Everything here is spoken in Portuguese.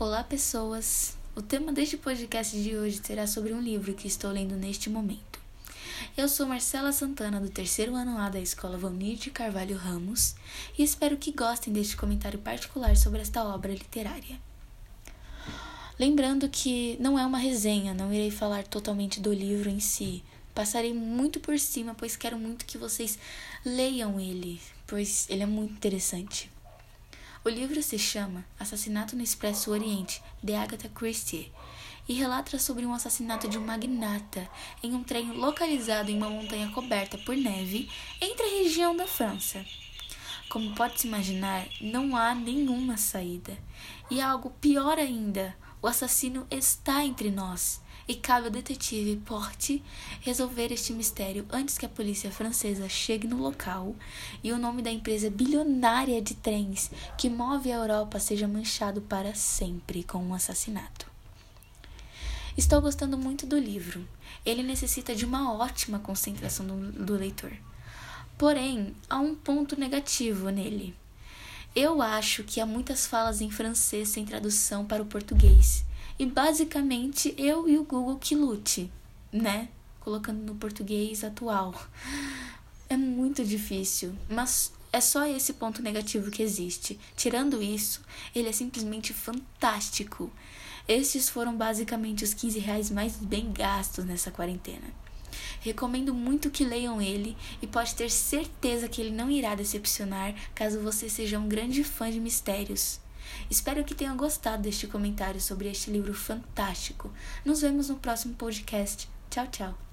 Olá, pessoas! O tema deste podcast de hoje será sobre um livro que estou lendo neste momento. Eu sou Marcela Santana, do terceiro ano A da Escola Valnir de Carvalho Ramos, e espero que gostem deste comentário particular sobre esta obra literária. Lembrando que não é uma resenha, não irei falar totalmente do livro em si. Passarei muito por cima, pois quero muito que vocês leiam ele, pois ele é muito interessante. O livro se chama Assassinato no Expresso Oriente, de Agatha Christie, e relata sobre um assassinato de um magnata em um trem localizado em uma montanha coberta por neve entre a região da França. Como pode-se imaginar, não há nenhuma saída. E algo pior ainda, o assassino está entre nós e cabe ao detetive Porte resolver este mistério antes que a polícia francesa chegue no local e o nome da empresa bilionária de trens que move a Europa seja manchado para sempre com um assassinato. Estou gostando muito do livro. Ele necessita de uma ótima concentração do, do leitor. Porém, há um ponto negativo nele. Eu acho que há muitas falas em francês sem tradução para o português e basicamente eu e o Google que lute, né? Colocando no português atual. É muito difícil, mas é só esse ponto negativo que existe. Tirando isso, ele é simplesmente fantástico. Estes foram basicamente os 15 reais mais bem gastos nessa quarentena. Recomendo muito que leiam ele e pode ter certeza que ele não irá decepcionar caso você seja um grande fã de mistérios. Espero que tenham gostado deste comentário sobre este livro fantástico. Nos vemos no próximo podcast. Tchau, tchau.